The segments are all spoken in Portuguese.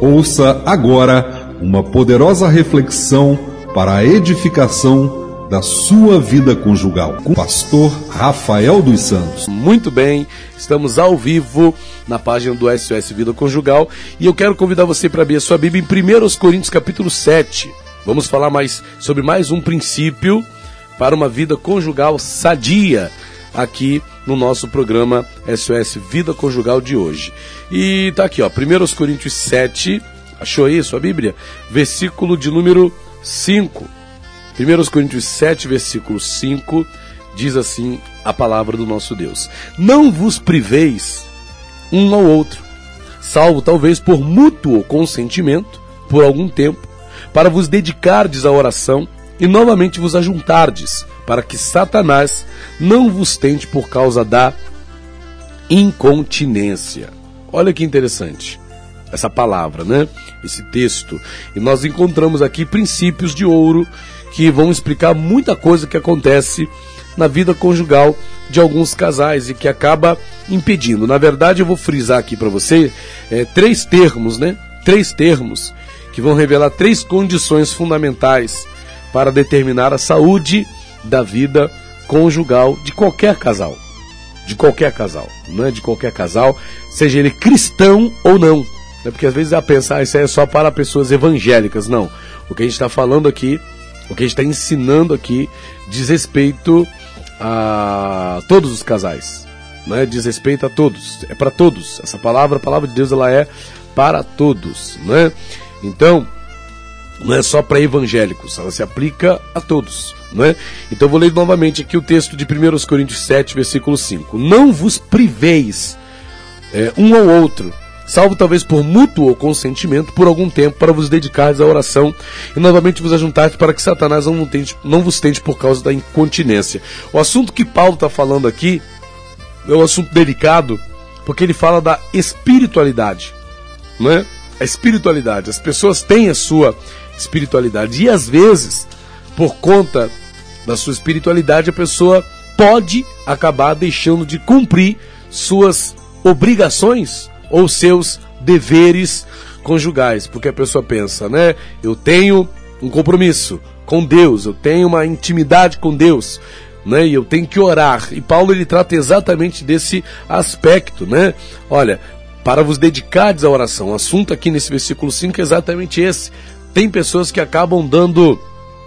Ouça agora uma poderosa reflexão para a edificação da sua vida conjugal com o pastor Rafael dos Santos. Muito bem, estamos ao vivo na página do SOS Vida Conjugal e eu quero convidar você para abrir a sua Bíblia em 1 Coríntios capítulo 7. Vamos falar mais sobre mais um princípio para uma vida conjugal sadia aqui no nosso programa SOS Vida Conjugal de hoje. E tá aqui, ó, 1 Coríntios 7, achou aí sua Bíblia? Versículo de número 5. 1 Coríntios 7, versículo 5, diz assim a palavra do nosso Deus: Não vos priveis um ao outro, salvo talvez por mútuo consentimento, por algum tempo, para vos dedicardes à oração e novamente vos ajuntardes, para que Satanás não vos tente por causa da incontinência. Olha que interessante essa palavra, né? Esse texto. E nós encontramos aqui princípios de ouro que vão explicar muita coisa que acontece na vida conjugal de alguns casais e que acaba impedindo. Na verdade, eu vou frisar aqui para você é, três termos, né? Três termos que vão revelar três condições fundamentais para determinar a saúde da vida conjugal de qualquer casal. De qualquer casal, não é de qualquer casal, seja ele cristão ou não. É porque às vezes a pensar ah, isso é só para pessoas evangélicas. Não. O que a gente está falando aqui, o que a gente está ensinando aqui, diz respeito a todos os casais. Não é? Diz respeito a todos. É para todos. Essa palavra, a palavra de Deus, ela é para todos. Não é? Então, não é só para evangélicos, ela se aplica a todos. Não é? Então vou ler novamente aqui o texto de 1 Coríntios 7, versículo 5. Não vos priveis é, um ao outro, salvo talvez por mútuo consentimento, por algum tempo, para vos dedicares à oração e novamente vos ajuntares para que Satanás não, tente, não vos tente por causa da incontinência. O assunto que Paulo está falando aqui é um assunto delicado, porque ele fala da espiritualidade. Não é? A espiritualidade. As pessoas têm a sua espiritualidade. E às vezes, por conta da sua espiritualidade, a pessoa pode acabar deixando de cumprir suas obrigações ou seus deveres conjugais, porque a pessoa pensa, né? Eu tenho um compromisso com Deus, eu tenho uma intimidade com Deus, né? E eu tenho que orar. E Paulo ele trata exatamente desse aspecto, né? Olha, para vos dedicardes à oração. O assunto aqui nesse versículo 5 é exatamente esse tem pessoas que acabam dando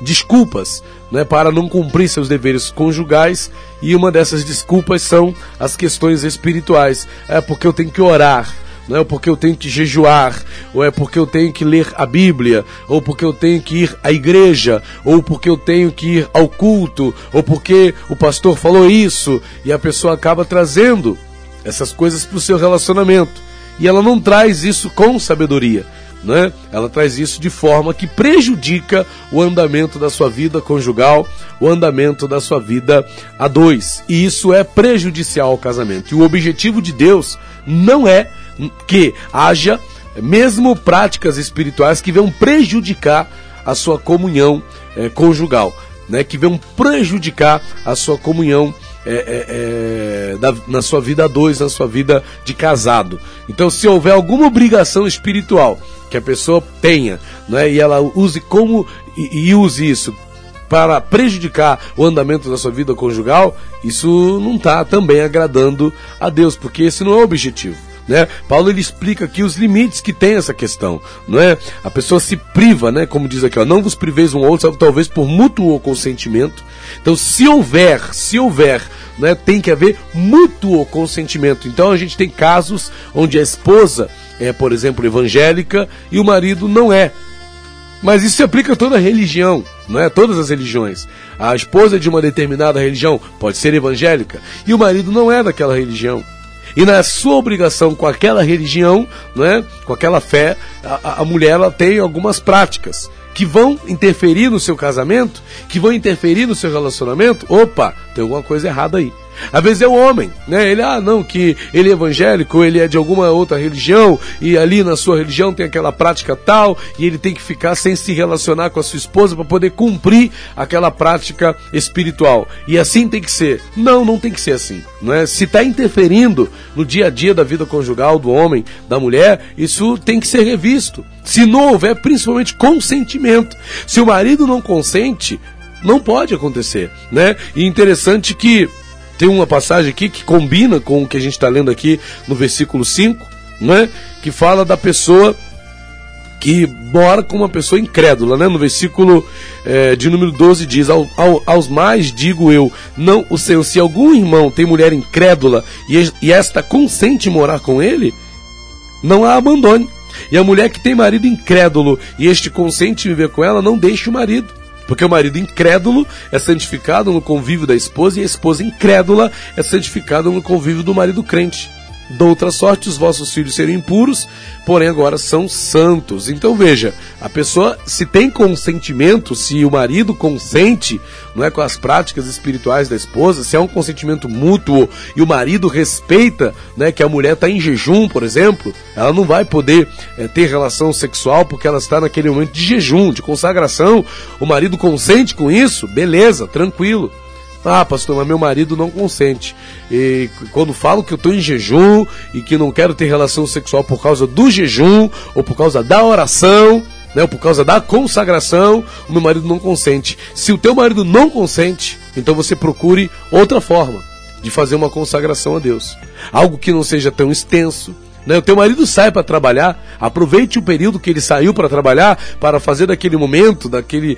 desculpas né, para não cumprir seus deveres conjugais e uma dessas desculpas são as questões espirituais. É porque eu tenho que orar, não é porque eu tenho que jejuar, ou é porque eu tenho que ler a Bíblia, ou porque eu tenho que ir à igreja, ou porque eu tenho que ir ao culto, ou porque o pastor falou isso, e a pessoa acaba trazendo essas coisas para o seu relacionamento. E ela não traz isso com sabedoria né? Ela traz isso de forma que prejudica o andamento da sua vida conjugal, o andamento da sua vida a dois. E isso é prejudicial ao casamento. E o objetivo de Deus não é que haja mesmo práticas espirituais que venham prejudicar a sua comunhão é, conjugal, né? Que venham prejudicar a sua comunhão é, é, é, da, na sua vida a dois, na sua vida de casado. Então, se houver alguma obrigação espiritual que a pessoa tenha, né, e ela use como e, e use isso para prejudicar o andamento da sua vida conjugal, isso não está também agradando a Deus, porque esse não é o objetivo. Né? Paulo ele explica aqui os limites que tem essa questão, não é? A pessoa se priva, né? Como diz aqui, ó, não vos priveis um outro, talvez por mútuo consentimento. Então, se houver, se houver, né, tem que haver mútuo consentimento. Então, a gente tem casos onde a esposa é, por exemplo, evangélica e o marido não é. Mas isso se aplica a toda a religião, não é? Todas as religiões. A esposa de uma determinada religião pode ser evangélica e o marido não é daquela religião. E na sua obrigação com aquela religião, não é? com aquela fé, a, a mulher ela tem algumas práticas que vão interferir no seu casamento, que vão interferir no seu relacionamento. Opa, tem alguma coisa errada aí. Às vezes é o homem, né? Ele, ah, não, que ele é evangélico, ele é de alguma outra religião, e ali na sua religião tem aquela prática tal, e ele tem que ficar sem se relacionar com a sua esposa para poder cumprir aquela prática espiritual. E assim tem que ser. Não, não tem que ser assim. Não é? Se está interferindo no dia a dia da vida conjugal do homem, da mulher, isso tem que ser revisto. Se não houver, principalmente consentimento. Se o marido não consente, não pode acontecer, né? E interessante que tem uma passagem aqui que combina com o que a gente está lendo aqui no versículo 5, né? Que fala da pessoa que mora com uma pessoa incrédula, né? No versículo é, de número 12 diz: ao, ao, Aos mais digo eu, não o Senhor, se algum irmão tem mulher incrédula e, e esta consente morar com ele, não a abandone. E a mulher que tem marido incrédulo e este consente viver com ela, não deixe o marido. Porque o marido incrédulo é santificado no convívio da esposa e a esposa incrédula é santificada no convívio do marido crente. Da outra sorte, os vossos filhos serão impuros, porém agora são santos. Então veja, a pessoa, se tem consentimento, se o marido consente, não é com as práticas espirituais da esposa, se é um consentimento mútuo e o marido respeita, né, que a mulher está em jejum, por exemplo, ela não vai poder é, ter relação sexual porque ela está naquele momento de jejum, de consagração. O marido consente com isso, beleza, tranquilo. Ah, pastor, mas meu marido não consente. E quando falo que eu estou em jejum e que não quero ter relação sexual por causa do jejum ou por causa da oração, né, ou por causa da consagração, o meu marido não consente. Se o teu marido não consente, então você procure outra forma de fazer uma consagração a Deus. Algo que não seja tão extenso, né? O teu marido sai para trabalhar, aproveite o período que ele saiu para trabalhar para fazer daquele momento, daquele,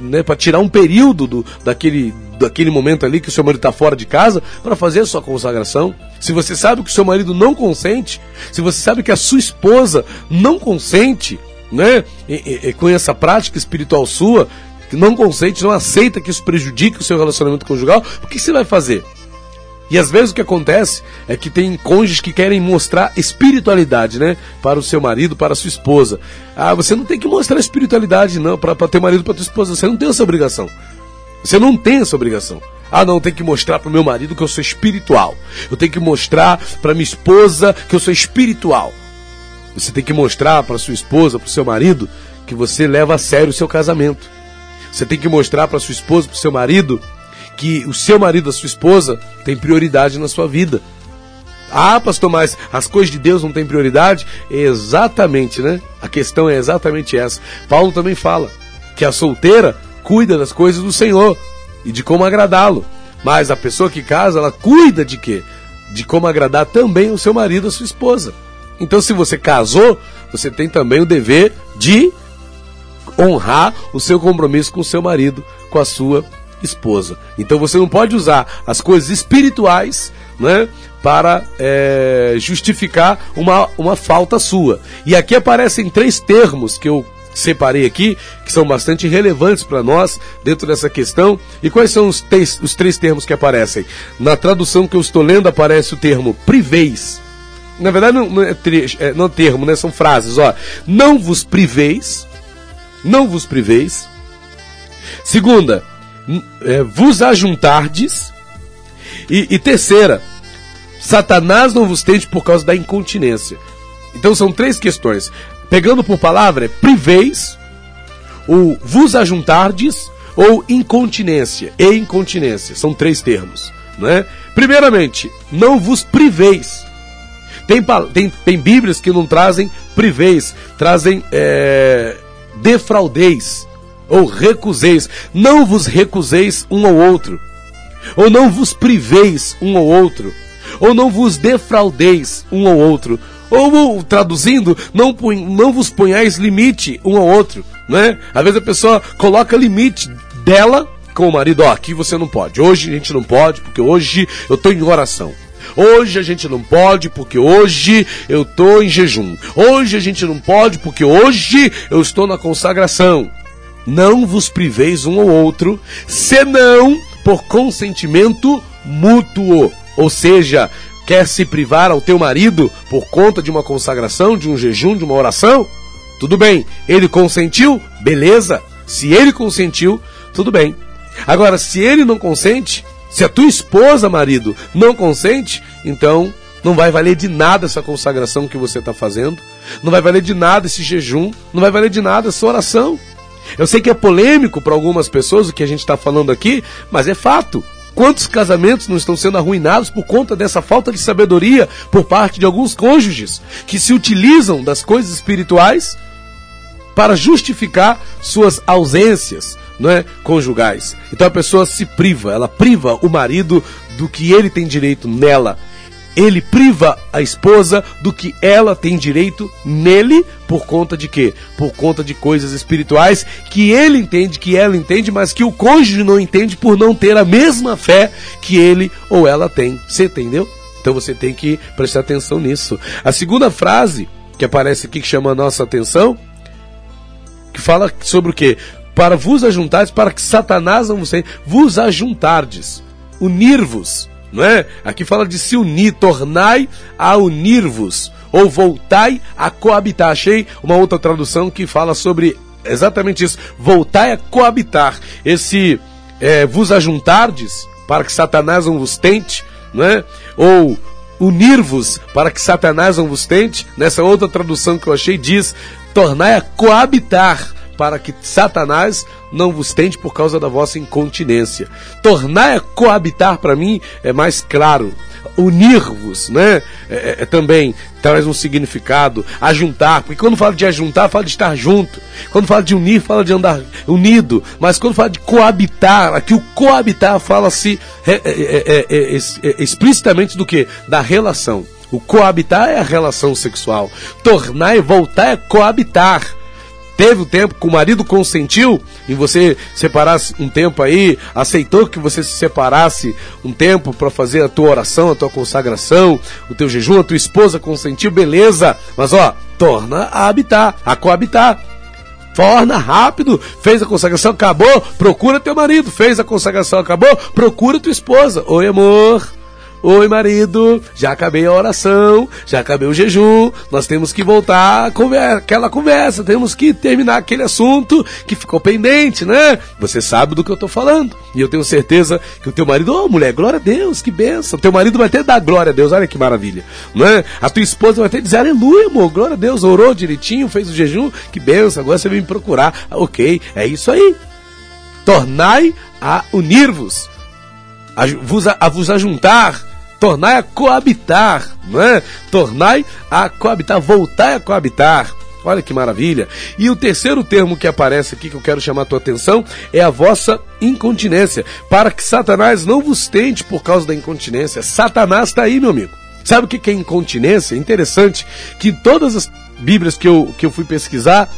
né, para tirar um período do, daquele, daquele momento ali que o seu marido está fora de casa para fazer a sua consagração. Se você sabe que o seu marido não consente, se você sabe que a sua esposa não consente, né, e, e com essa prática espiritual sua, que não consente, não aceita que isso prejudique o seu relacionamento conjugal, o que você vai fazer? E às vezes o que acontece é que tem cônjuges que querem mostrar espiritualidade, né? Para o seu marido, para a sua esposa. Ah, você não tem que mostrar espiritualidade, não, para ter marido, para tua esposa. Você não tem essa obrigação. Você não tem essa obrigação. Ah, não, tem que mostrar para o meu marido que eu sou espiritual. Eu tenho que mostrar para minha esposa que eu sou espiritual. Você tem que mostrar para sua esposa, para o seu marido, que você leva a sério o seu casamento. Você tem que mostrar para sua esposa, para o seu marido, que o seu marido, a sua esposa, tem prioridade na sua vida. Ah, pastor, mas as coisas de Deus não têm prioridade? Exatamente, né? A questão é exatamente essa. Paulo também fala que a solteira cuida das coisas do Senhor e de como agradá-lo. Mas a pessoa que casa, ela cuida de quê? De como agradar também o seu marido, a sua esposa. Então, se você casou, você tem também o dever de honrar o seu compromisso com o seu marido, com a sua esposa. Então você não pode usar as coisas espirituais né, para é, justificar uma, uma falta sua. E aqui aparecem três termos que eu separei aqui, que são bastante relevantes para nós dentro dessa questão. E quais são os, os três termos que aparecem? Na tradução que eu estou lendo aparece o termo priveis. Na verdade, não, não é, é, não é termo, né? São frases, ó. Não vos priveis. Não vos priveis. Segunda, é, vos ajuntardes. E, e terceira, Satanás não vos tente por causa da incontinência. Então são três questões. Pegando por palavra, é priveis, ou vos ajuntardes, ou incontinência e incontinência. São três termos. Né? Primeiramente, não vos priveis. Tem, tem, tem Bíblias que não trazem priveis, trazem é, defraudeis ou recuseis. Não vos recuseis um ao outro, ou não vos priveis um ao outro, ou não vos defraudeis um ao outro. Ou, traduzindo, não, não vos ponhais limite um ao outro, né? Às vezes a pessoa coloca limite dela com o marido, ó, aqui você não pode, hoje a gente não pode, porque hoje eu estou em oração. Hoje a gente não pode porque hoje eu estou em jejum. Hoje a gente não pode porque hoje eu estou na consagração não vos priveis um ao outro, senão por consentimento mútuo. Ou seja, quer se privar ao teu marido por conta de uma consagração, de um jejum, de uma oração? Tudo bem. Ele consentiu? Beleza. Se ele consentiu, tudo bem. Agora, se ele não consente, Se a tua esposa, marido, não consente, então não vai valer de nada essa consagração que você está fazendo, não vai valer de nada esse jejum, não vai valer de nada essa oração. Eu sei que é polêmico para algumas pessoas o que a gente está falando aqui, mas é fato. Quantos casamentos não estão sendo arruinados por conta dessa falta de sabedoria por parte de alguns cônjuges que se utilizam das coisas espirituais para justificar suas ausências, não é, conjugais. Então a pessoa se priva, ela priva o marido do que ele tem direito nela ele priva a esposa do que ela tem direito nele por conta de quê? Por conta de coisas espirituais que ele entende, que ela entende, mas que o cônjuge não entende por não ter a mesma fé que ele ou ela tem. Você entendeu? Então você tem que prestar atenção nisso. A segunda frase que aparece aqui que chama a nossa atenção, que fala sobre o quê? Para vos ajuntardes, para que Satanás não vos vos ajuntardes, unir-vos não é? Aqui fala de se unir, tornai a unir-vos, ou voltai a coabitar. Achei uma outra tradução que fala sobre exatamente isso, voltai a coabitar. Esse é, vos ajuntardes, para que Satanás não vos tente, não é? Ou unir-vos para que Satanás não vos tente. Nessa outra tradução que eu achei diz: tornai a coabitar para que Satanás não vos tente por causa da vossa incontinência. Tornar a coabitar para mim é mais claro. Unir-vos, né? É, é, é, também traz um significado. Ajuntar, porque quando fala de ajuntar, fala de estar junto. Quando fala de unir, fala de andar unido. Mas quando fala de coabitar, aqui o coabitar fala-se é, é, é, explicitamente do que? Da relação. O coabitar é a relação sexual. Tornar e voltar é coabitar teve o tempo que o marido consentiu em você separasse um tempo aí, aceitou que você se separasse um tempo para fazer a tua oração, a tua consagração, o teu jejum, a tua esposa consentiu, beleza. Mas ó, torna a habitar, a coabitar. Torna rápido, fez a consagração, acabou, procura teu marido, fez a consagração, acabou, procura tua esposa. Oi, amor. Oi, marido, já acabei a oração, já acabei o jejum, nós temos que voltar àquela conversa, temos que terminar aquele assunto que ficou pendente, né? Você sabe do que eu estou falando. E eu tenho certeza que o teu marido, ô oh, mulher, glória a Deus, que benção. Teu marido vai até dar glória a Deus, olha que maravilha, né? A tua esposa vai até dizer, aleluia, amor, glória a Deus, orou direitinho, fez o jejum, que benção, agora você vem me procurar. Ok, é isso aí. Tornai a unir-vos, a a vos ajuntar tornai a coabitar, não é? Tornai a coabitar, voltai a coabitar. Olha que maravilha. E o terceiro termo que aparece aqui que eu quero chamar a tua atenção é a vossa incontinência, para que Satanás não vos tente por causa da incontinência. Satanás está aí, meu amigo. Sabe o que é incontinência? Interessante que em todas as Bíblias que eu, que eu fui pesquisar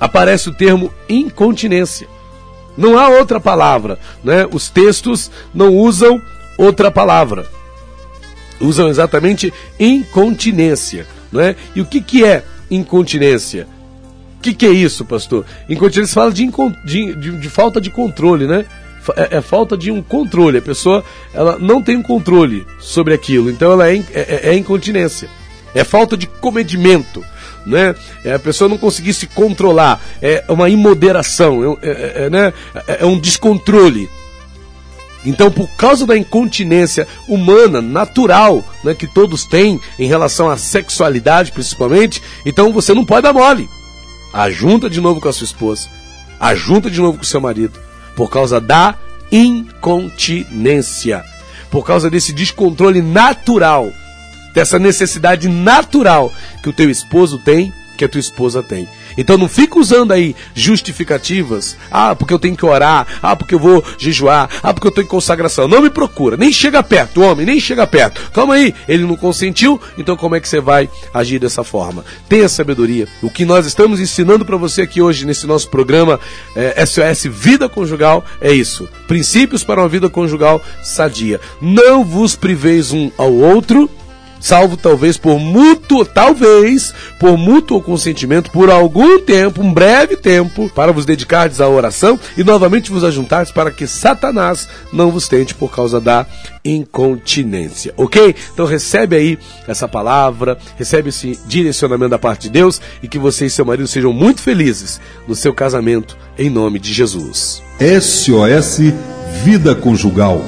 aparece o termo incontinência. Não há outra palavra, né? Os textos não usam outra palavra. Usam exatamente incontinência, não é? E o que, que é incontinência? O que, que é isso, pastor? Incontinência fala de, de, de, de falta de controle, né? É, é, falta de um controle. A pessoa ela não tem um controle sobre aquilo, então ela é, é, é, é incontinência. É falta de comedimento, né? É a pessoa não conseguir se controlar, é uma imoderação, é, é, é né? é um descontrole. Então, por causa da incontinência humana, natural, né, que todos têm em relação à sexualidade, principalmente, então você não pode dar mole. Ajunta de novo com a sua esposa. Ajunta de novo com o seu marido. Por causa da incontinência. Por causa desse descontrole natural. Dessa necessidade natural que o teu esposo tem, que a tua esposa tem. Então não fica usando aí justificativas. Ah, porque eu tenho que orar. Ah, porque eu vou jejuar. Ah, porque eu estou em consagração. Não me procura. Nem chega perto, homem, nem chega perto. Calma aí, ele não consentiu, então como é que você vai agir dessa forma? Tenha sabedoria. O que nós estamos ensinando para você aqui hoje nesse nosso programa é, SOS Vida Conjugal é isso. Princípios para uma vida conjugal sadia. Não vos priveis um ao outro salvo talvez por mútuo, talvez por mútuo consentimento por algum tempo, um breve tempo, para vos dedicardes à oração e novamente vos ajuntardes para que Satanás não vos tente por causa da incontinência, ok? Então recebe aí essa palavra, recebe esse direcionamento da parte de Deus e que você e seu marido sejam muito felizes no seu casamento, em nome de Jesus. SOS Vida Conjugal